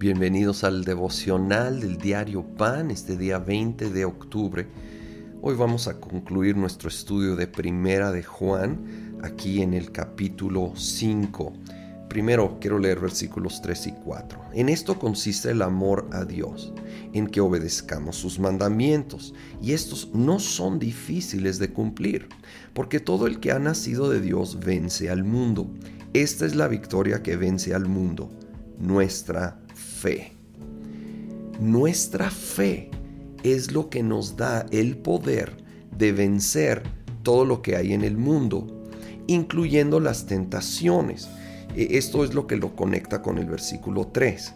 Bienvenidos al devocional del diario Pan, este día 20 de octubre. Hoy vamos a concluir nuestro estudio de Primera de Juan, aquí en el capítulo 5. Primero quiero leer versículos 3 y 4. En esto consiste el amor a Dios, en que obedezcamos sus mandamientos, y estos no son difíciles de cumplir, porque todo el que ha nacido de Dios vence al mundo. Esta es la victoria que vence al mundo, nuestra fe. Nuestra fe es lo que nos da el poder de vencer todo lo que hay en el mundo, incluyendo las tentaciones. E, esto es lo que lo conecta con el versículo 3,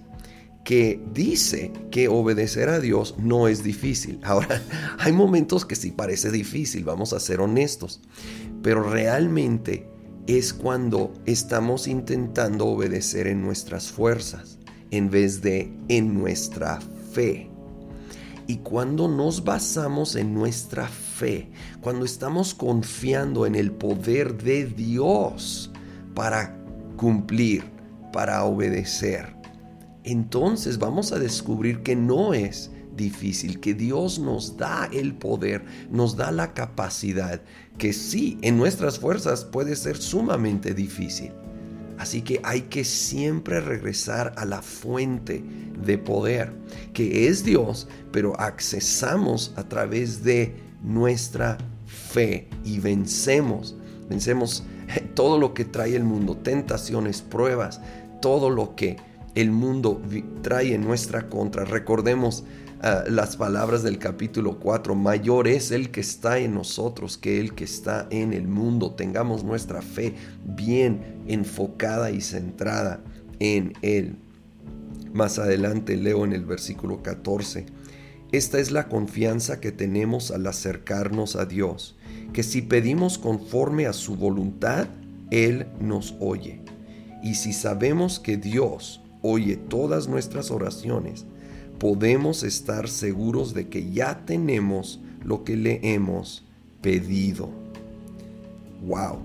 que dice que obedecer a Dios no es difícil. Ahora, hay momentos que sí parece difícil, vamos a ser honestos, pero realmente es cuando estamos intentando obedecer en nuestras fuerzas en vez de en nuestra fe. Y cuando nos basamos en nuestra fe, cuando estamos confiando en el poder de Dios para cumplir, para obedecer, entonces vamos a descubrir que no es difícil, que Dios nos da el poder, nos da la capacidad, que sí, en nuestras fuerzas puede ser sumamente difícil, Así que hay que siempre regresar a la fuente de poder, que es Dios, pero accesamos a través de nuestra fe y vencemos. Vencemos todo lo que trae el mundo, tentaciones, pruebas, todo lo que el mundo trae en nuestra contra. Recordemos Ah, las palabras del capítulo 4, mayor es el que está en nosotros que el que está en el mundo. Tengamos nuestra fe bien enfocada y centrada en Él. Más adelante leo en el versículo 14, esta es la confianza que tenemos al acercarnos a Dios, que si pedimos conforme a su voluntad, Él nos oye. Y si sabemos que Dios oye todas nuestras oraciones, podemos estar seguros de que ya tenemos lo que le hemos pedido. ¡Wow!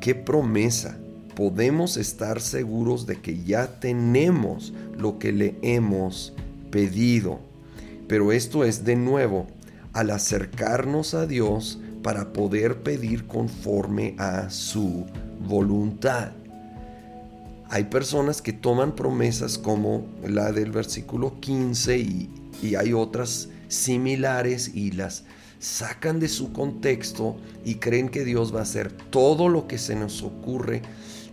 ¡Qué promesa! Podemos estar seguros de que ya tenemos lo que le hemos pedido. Pero esto es de nuevo al acercarnos a Dios para poder pedir conforme a su voluntad. Hay personas que toman promesas como la del versículo 15 y, hay otras similares y las sacan de su contexto y creen que Dios va a hacer todo lo que se nos ocurre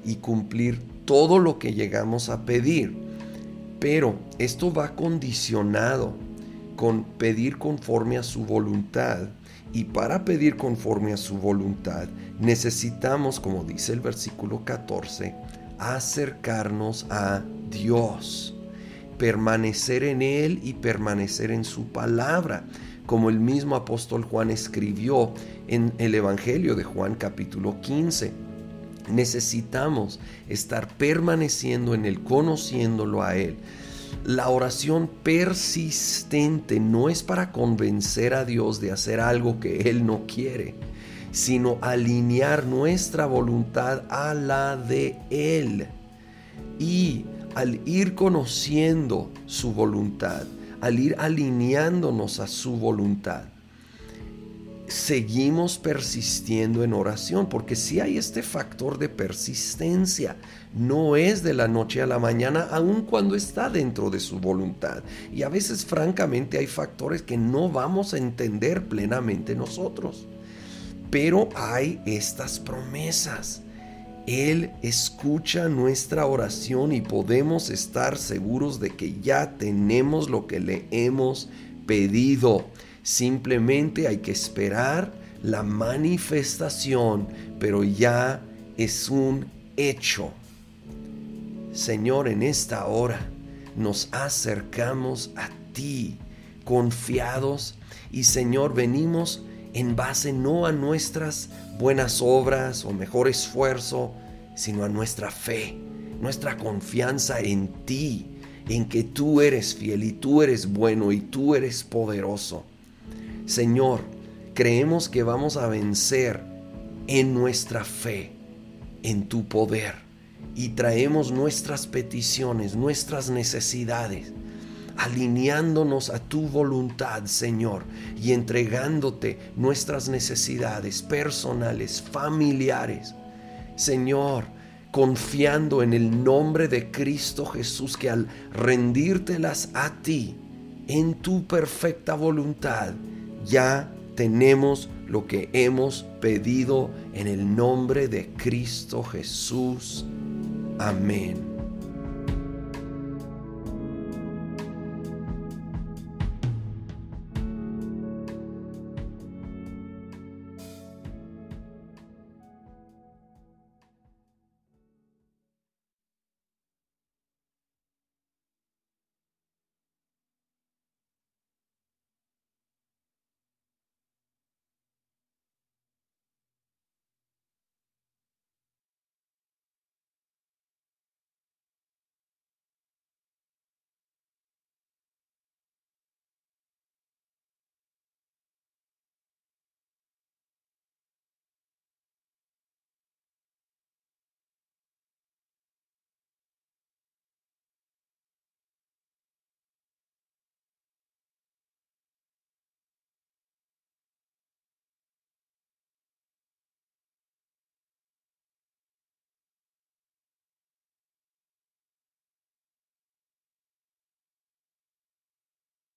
y cumplir todo lo que llegamos a pedir. Pero esto va condicionado con pedir conforme a su voluntad. Y para pedir conforme a su voluntad necesitamos, como dice el versículo 14, acercarnos a Dios, permanecer en Él y permanecer en su palabra, como el mismo apóstol Juan escribió en el Evangelio de Juan capítulo 15. Necesitamos estar permaneciendo en Él, conociéndolo a Él. La oración persistente no es para convencer a Dios de hacer algo que Él no quiere sino alinear nuestra voluntad a la de Él. Y al ir conociendo su voluntad, al ir alineándonos a su voluntad, seguimos persistiendo en oración, porque si hay este factor de persistencia, no es de la noche a la mañana, aun cuando está dentro de su voluntad. Y a veces, francamente, hay factores que no vamos a entender plenamente nosotros. Pero hay estas promesas. Él escucha nuestra oración y podemos estar seguros de que ya tenemos lo que le hemos pedido. Simplemente hay que esperar la manifestación, pero ya es un hecho. Señor, en esta hora nos acercamos a ti confiados y Señor, venimos en base no a nuestras buenas obras o mejor esfuerzo, sino a nuestra fe, nuestra confianza en ti, en que tú eres fiel y tú eres bueno y tú eres poderoso. Señor, creemos que vamos a vencer en nuestra fe, en tu poder, y traemos nuestras peticiones, nuestras necesidades, alineándonos a tu voluntad, Señor, y entregándote nuestras necesidades personales, familiares. Señor, confiando en el nombre de Cristo Jesús, que al rendírtelas a ti, en tu perfecta voluntad, ya tenemos lo que hemos pedido en el nombre de Cristo Jesús. Amén.